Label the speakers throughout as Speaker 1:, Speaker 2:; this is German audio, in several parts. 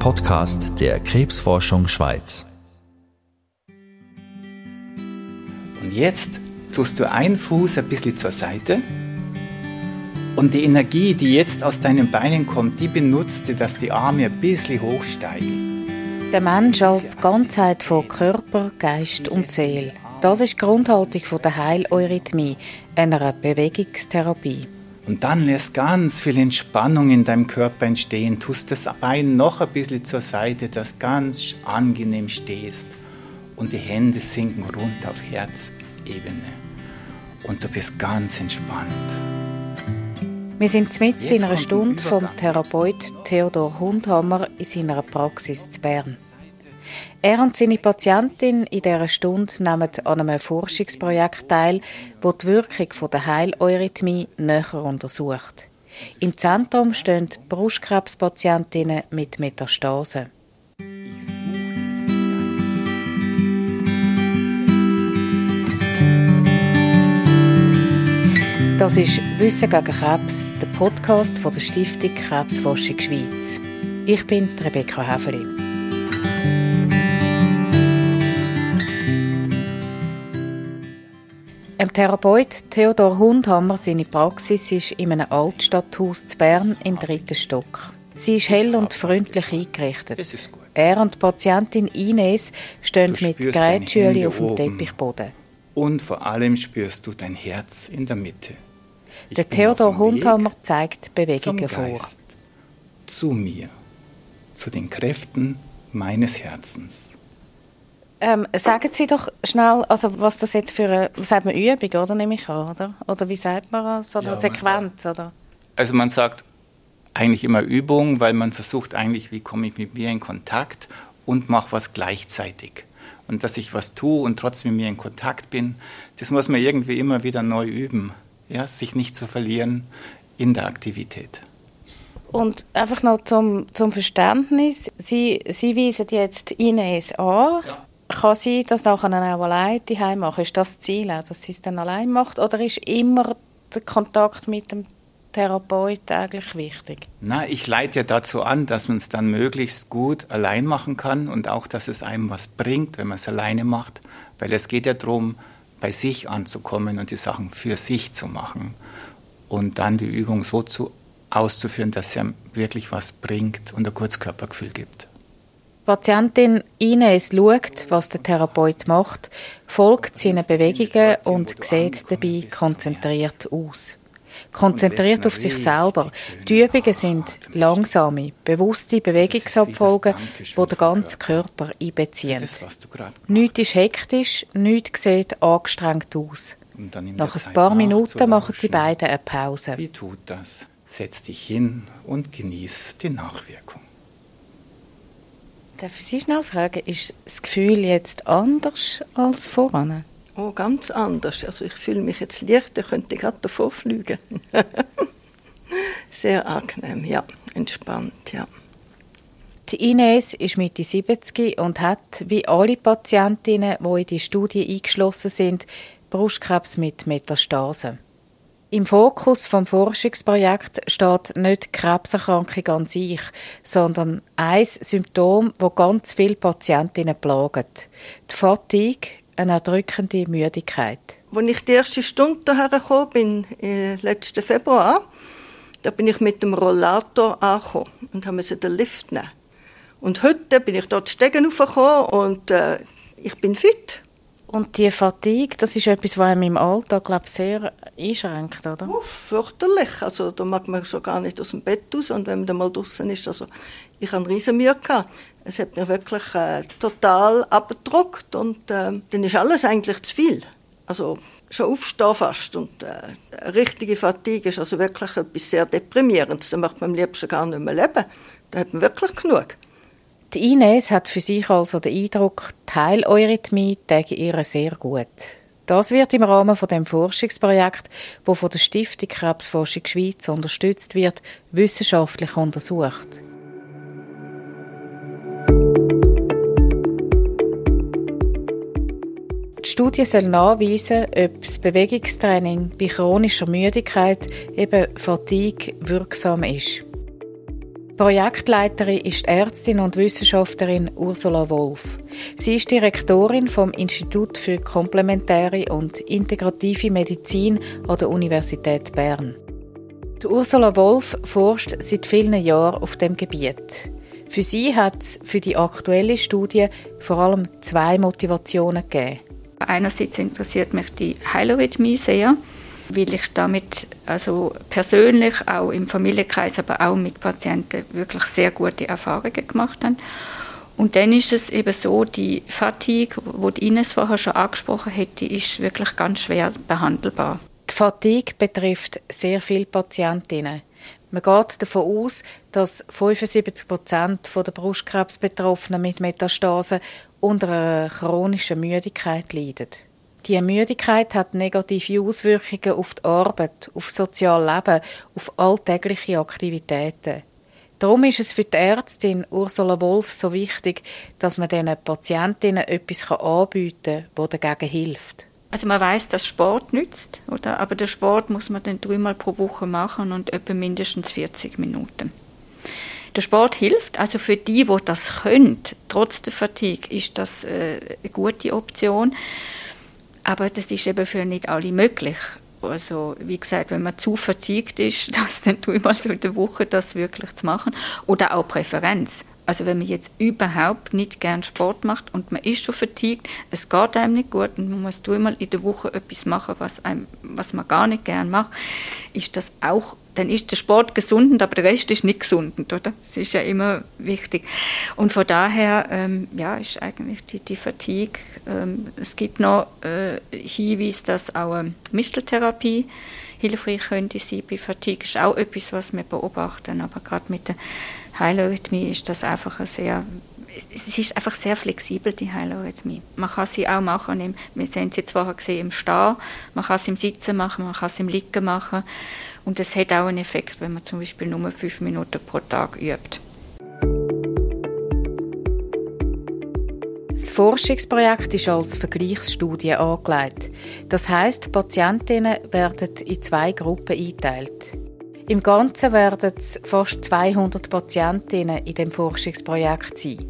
Speaker 1: Podcast der Krebsforschung Schweiz.
Speaker 2: Und jetzt tust du einen Fuß ein bisschen zur Seite und die Energie, die jetzt aus deinen Beinen kommt, die benutzt du, dass die Arme ein bisschen hochsteigen.
Speaker 3: Der Mensch als Ganzheit von Körper, Geist und Seele. Das ist die Grundhaltung der Heileurythmie, einer Bewegungstherapie.
Speaker 2: Und dann lässt ganz viel Entspannung in deinem Körper entstehen. Tust das Bein noch ein bisschen zur Seite, dass du ganz angenehm stehst. Und die Hände sinken runter auf Herzebene. Und du bist ganz entspannt.
Speaker 3: Wir sind mitten in einer Stunde vom Therapeut Theodor Hundhammer in seiner Praxis zu Bern. Er und seine Patientin in dieser Stunde nehmen an einem Forschungsprojekt teil, das die Wirkung der Heileurythmie näher untersucht. Im Zentrum stehen Brustkrebspatientinnen mit Metastasen. Das ist Wissen gegen Krebs, der Podcast von der Stiftung Krebsforschung Schweiz. Ich bin Rebecca Häfeli. Ein Therapeut Theodor Hundhammer seine Praxis ist in einem Altstadthaus zu Bern im dritten Stock. Sie ist hell und freundlich eingerichtet. Er und die Patientin Ines stehen mit Gerätschüli auf dem Teppichboden.
Speaker 2: Und vor allem spürst du dein Herz in der Mitte.
Speaker 3: Der Theodor Hundhammer zeigt Bewegungen vor.
Speaker 2: Zu mir, zu den Kräften meines Herzens.
Speaker 3: Ähm, sagen Sie doch schnell, also was das jetzt für eine, sagt man Übung, oder nehme ich an, oder? Oder wie sagt man das? Oder ja, Sequenz, sagt, oder?
Speaker 2: Also man sagt eigentlich immer Übung, weil man versucht eigentlich, wie komme ich mit mir in Kontakt und mache was gleichzeitig. Und dass ich was tue und trotzdem mit mir in Kontakt bin, das muss man irgendwie immer wieder neu üben ja, sich nicht zu verlieren in der Aktivität.
Speaker 3: Und einfach noch zum, zum Verständnis, Sie, Sie weisen jetzt Ines an. Ja. Kann sie das nachher auch allein daheim machen? Ist das Ziel, dass sie es dann allein macht? Oder ist immer der Kontakt mit dem Therapeut eigentlich wichtig?
Speaker 2: Na, ich leite ja dazu an, dass man es dann möglichst gut allein machen kann und auch, dass es einem was bringt, wenn man es alleine macht. Weil es geht ja darum, bei sich anzukommen und die Sachen für sich zu machen und dann die Übung so zu, auszuführen, dass sie wirklich was bringt und ein Kurzkörpergefühl gibt.
Speaker 3: Patientin Ines schaut, was der Therapeut macht, folgt seinen Bewegungen und sieht dabei konzentriert aus konzentriert auf sich selber. Die Übungen sind langsame, bewusste Bewegungsabfolgen, die den ganzen Körper einbeziehen. Nichts ist hektisch, nichts sieht angestrengt aus. Nach ein paar Minuten machen die beiden eine Pause.
Speaker 2: Wie tut das? Setz dich hin und genieß die Nachwirkung.
Speaker 3: Darf ich Sie schnell fragen, ist das Gefühl jetzt anders als voran?
Speaker 4: Oh, ganz anders. Also ich fühle mich jetzt leichter, könnte gerade davor fliegen. Sehr angenehm, ja, entspannt, ja.
Speaker 3: Die Ines ist Mitte 70 und hat, wie alle Patientinnen, die in die Studie eingeschlossen sind, Brustkrebs mit Metastasen. Im Fokus vom Forschungsprojekt steht nicht die Krebserkrankung an sich, sondern ein Symptom, das ganz viele Patientinnen plagt. Die Fatigue, eine erdrückende Müdigkeit.
Speaker 4: Als ich die erste Stunde hierher bin, äh, letzten Februar, da bin ich mit dem Rollator angekommen und musste den Lift nehmen. Und heute bin ich dort Stegen hochgekommen und äh, ich bin fit.
Speaker 3: Und die Fatigue, das ist etwas, was einem im Alltag glaub, sehr einschränkt, oder?
Speaker 4: Uff, fürchterlich. Also da mag man schon gar nicht aus dem Bett raus und wenn man dann mal draußen ist, also ich hatte riesen Mühe. Gehabt. Es hat mich wirklich äh, total abgedruckt und äh, dann ist alles eigentlich zu viel. Also schon aufstehen fast und äh, richtige Fatigue ist also wirklich etwas sehr deprimierendes. Da möchte man am liebsten gar nicht mehr leben. Da hat man wirklich genug.
Speaker 3: Die Ines hat für sich also den Eindruck, die Heileurythmie täge ihr sehr gut. Das wird im Rahmen von dem Forschungsprojekt, wo von der Stiftung Krebsforschung Schweiz unterstützt wird, wissenschaftlich untersucht. Die Studie soll nachweisen, ob das Bewegungstraining bei chronischer Müdigkeit, eben Fatigue, wirksam ist. Projektleiterin ist Ärztin und Wissenschaftlerin Ursula Wolf. Sie ist Direktorin vom Institut für komplementäre und integrative Medizin an der Universität Bern. Die Ursula Wolf forscht seit vielen Jahren auf dem Gebiet. Für sie hat es für die aktuelle Studie vor allem zwei Motivationen gegeben.
Speaker 5: Einerseits interessiert mich die Heilorhythmie sehr weil ich damit also persönlich, auch im Familienkreis, aber auch mit Patienten wirklich sehr gute Erfahrungen gemacht habe. Und dann ist es eben so, die Fatigue, wo die Ines vorher schon angesprochen hätte, ist wirklich ganz schwer behandelbar.
Speaker 3: Die Fatigue betrifft sehr viele Patientinnen. Man geht davon aus, dass 75 Prozent der Brustkrebsbetroffenen mit Metastasen unter einer chronischen Müdigkeit leiden. Die Müdigkeit hat negative Auswirkungen auf die Arbeit, auf das soziale Leben, auf alltägliche Aktivitäten. Darum ist es für die Ärztin Ursula Wolf so wichtig, dass man diesen Patientinnen etwas anbieten kann, das dagegen hilft.
Speaker 5: Also man weiß, dass Sport nützt, oder? aber der Sport muss man dann dreimal pro Woche machen und etwa mindestens 40 Minuten. Der Sport hilft, also für die, die das können, trotz der Fatigue, ist das äh, eine gute Option. Aber das ist eben für nicht alle möglich. Also, wie gesagt, wenn man zu vertiegt ist, das dann dreimal in der Woche das wirklich zu machen. Oder auch Präferenz. Also wenn man jetzt überhaupt nicht gern Sport macht und man ist schon vertiegt, es geht einem nicht gut und man muss einmal in der Woche etwas machen, was, einem, was man gar nicht gern macht, ist das auch, dann ist der Sport gesund, aber der Rest ist nicht gesund, oder? Das ist ja immer wichtig. Und von daher, ähm, ja, ist eigentlich die, die Fatigue, ähm, es gibt noch äh, Hinweise, dass auch ähm, Misteltherapie hilfreich könnte sein bei Fatigue, ist auch etwas, was wir beobachten, aber gerade mit der Heilorhythmie ist das einfach ein sehr es ist einfach sehr flexibel, die Heilorhythmie. Man kann sie auch machen, im, wir haben sie vorher gesehen, im Stehen, man kann sie im Sitzen machen, man kann sie im Liegen machen und es hat auch einen Effekt, wenn man zum Beispiel nur fünf Minuten pro Tag übt.
Speaker 3: Das Forschungsprojekt ist als Vergleichsstudie angelegt. Das heißt, Patientinnen werden in zwei Gruppen eingeteilt. Im Ganzen werden es fast 200 Patientinnen in dem Forschungsprojekt sein.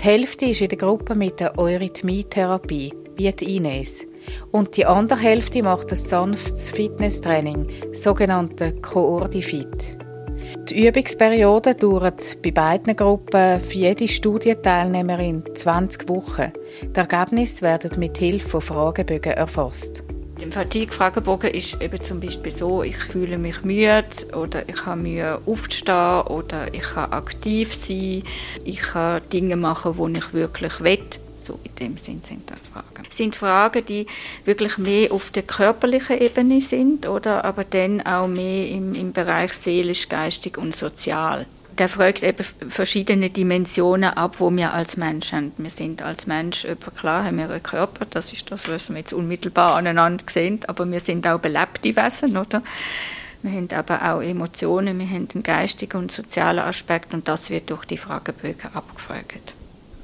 Speaker 3: Die Hälfte ist in der Gruppe mit der Eurythmietherapie, wie die Ines. Und die andere Hälfte macht ein sanftes Fitnesstraining, sogenannte Coordifit. Die Übungsperiode dauert bei beiden Gruppen für jede Studienteilnehmerin 20 Wochen. Die Ergebnisse werden mit Hilfe von Fragebögen erfasst.
Speaker 5: Im Fatigue-Fragebogen ist eben zum Beispiel so, ich fühle mich müde oder ich habe Mühe aufzustehen oder ich kann aktiv sein, ich kann Dinge machen, die ich wirklich will. So in dem Sinn sind das Fragen. Das sind Fragen, die wirklich mehr auf der körperlichen Ebene sind, oder aber dann auch mehr im, im Bereich seelisch, geistig und sozial der fragt eben verschiedene Dimensionen ab, wo wir als Mensch haben. Wir sind als Mensch, klar haben wir einen Körper, das ist das, was wir jetzt unmittelbar aneinander sehen, aber wir sind auch belebte Wesen, oder? Wir haben aber auch Emotionen, wir haben einen geistigen und sozialen Aspekt und das wird durch die Fragebögen abgefragt.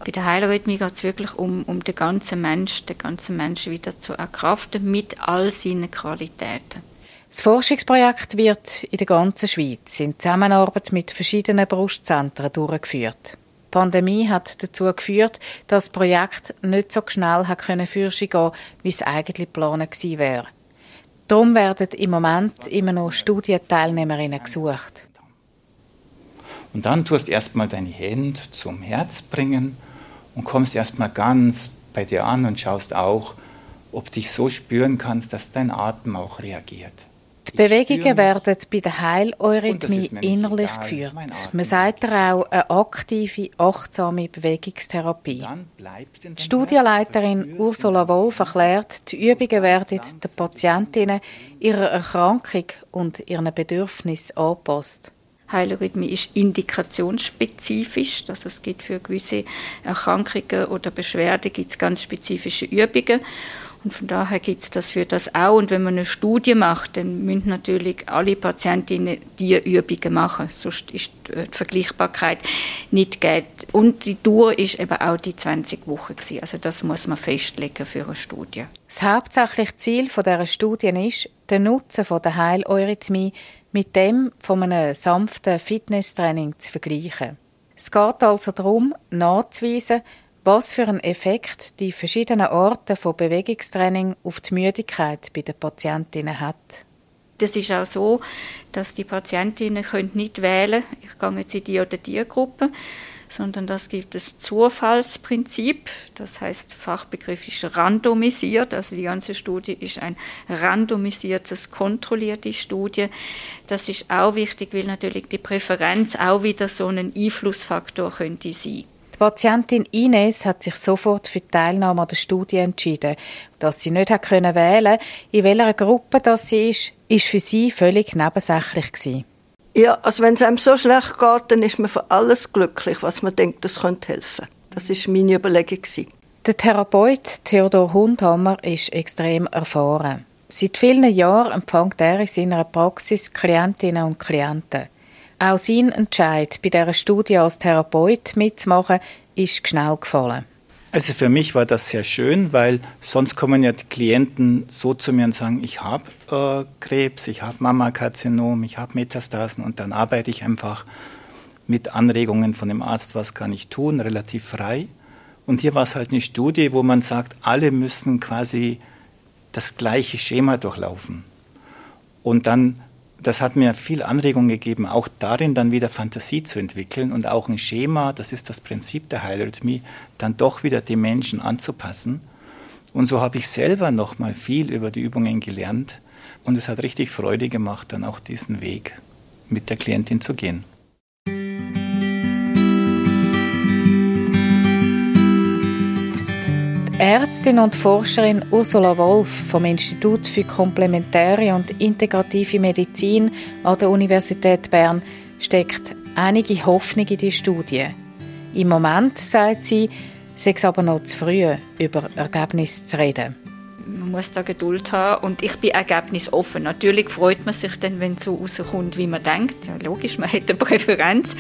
Speaker 5: Bei der Heilrhythmie geht es wirklich um, um den ganzen Mensch, den ganzen Menschen wieder zu erkraften mit all seinen Qualitäten.
Speaker 3: Das Forschungsprojekt wird in der ganzen Schweiz in Zusammenarbeit mit verschiedenen Brustzentren durchgeführt. Die Pandemie hat dazu geführt, dass das Projekt nicht so schnell hat können gehen wie es eigentlich geplant gewesen wäre. Darum werden im Moment immer noch Studienteilnehmerinnen gesucht.
Speaker 2: Und dann tust du erstmal deine Hände zum Herz bringen und kommst erstmal ganz bei dir an und schaust auch, ob dich so spüren kannst, dass dein Atem auch reagiert.
Speaker 3: Die Bewegungen werden bei der Heileurythmie innerlich egal, geführt. Man sagt auch eine aktive, achtsame Bewegungstherapie. Die Studienleiterin Ursula Wolf erklärt, die Übungen werden den Patientinnen ihrer Erkrankung und ihren Bedürfnissen angepasst.
Speaker 5: Heilrhythmie ist indikationsspezifisch, also es gibt für gewisse Erkrankungen oder Beschwerden gibt es ganz spezifische Übungen Und von daher gibt es das für das auch. Und wenn man eine Studie macht, dann müssen natürlich alle Patientinnen diese Übungen machen. Sonst ist die Vergleichbarkeit nicht gegeben. Und die Dauer ist eben auch die 20 Wochen. Gewesen. Also das muss man festlegen für eine Studie.
Speaker 3: Das hauptsächliche Ziel dieser Studie ist, den Nutzen der Heileurythmie mit dem von einem sanften Fitnesstraining zu vergleichen. Es geht also darum, nachzuweisen, was für einen Effekt die verschiedenen Orte von Bewegungstraining auf die Müdigkeit bei den Patientinnen hat.
Speaker 5: Das ist auch so, dass die Patientinnen können nicht wählen ich gehe jetzt in die oder die Gruppe, sondern das gibt es Zufallsprinzip. Das heißt, Fachbegriff ist randomisiert. Also die ganze Studie ist ein randomisiertes, kontrollierte Studie. Das ist auch wichtig, weil natürlich die Präferenz auch wieder so ein Einflussfaktor könnte sein.
Speaker 3: Die Patientin Ines hat sich sofort für die Teilnahme an der Studie entschieden. Dass sie nicht hat können wählen in welcher Gruppe das sie ist, ist für sie völlig nebensächlich gewesen.
Speaker 4: Ja, also wenn es einem so schlecht geht, dann ist man für alles glücklich, was man denkt, das könnte helfen. Das ist meine Überlegung gewesen.
Speaker 3: Der Therapeut Theodor Hundhammer ist extrem erfahren. Seit vielen Jahren empfängt er in seiner Praxis Klientinnen und Klienten. Auch sein Entscheid, bei dieser Studie als Therapeut mitzumachen, ist schnell gefallen.
Speaker 2: Also für mich war das sehr schön, weil sonst kommen ja die Klienten so zu mir und sagen, ich habe äh, Krebs, ich habe Mammakarzinom, ich habe Metastasen und dann arbeite ich einfach mit Anregungen von dem Arzt, was kann ich tun, relativ frei. Und hier war es halt eine Studie, wo man sagt, alle müssen quasi das gleiche Schema durchlaufen. Und dann das hat mir viel Anregung gegeben, auch darin dann wieder Fantasie zu entwickeln und auch ein Schema, das ist das Prinzip der Heilrhythmie, dann doch wieder die Menschen anzupassen. Und so habe ich selber noch mal viel über die Übungen gelernt und es hat richtig Freude gemacht, dann auch diesen Weg mit der Klientin zu gehen.
Speaker 3: Ärztin und Forscherin Ursula Wolf vom Institut für komplementäre und integrative Medizin an der Universität Bern steckt einige Hoffnung in die Studie. Im Moment, sagt sie, sei es aber noch zu früh, über Ergebnisse zu reden
Speaker 5: man muss da Geduld haben und ich bin ergebnisoffen. Natürlich freut man sich dann, wenn es so rauskommt, wie man denkt. Ja, logisch, man hat eine Präferenz.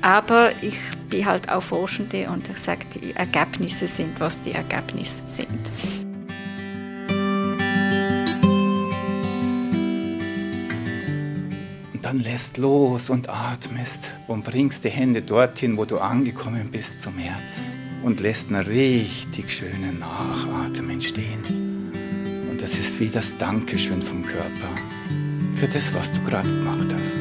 Speaker 5: Aber ich bin halt auch Forschende und ich sage, die Ergebnisse sind, was die Ergebnisse sind.
Speaker 2: Und dann lässt los und atmest und bringst die Hände dorthin, wo du angekommen bist, zum Herz und lässt einen richtig schönen Nachatmen entstehen. Das ist wie das Dankeschön vom Körper für das, was du gerade gemacht hast.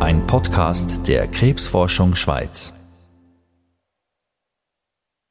Speaker 1: Ein Podcast der Krebsforschung Schweiz.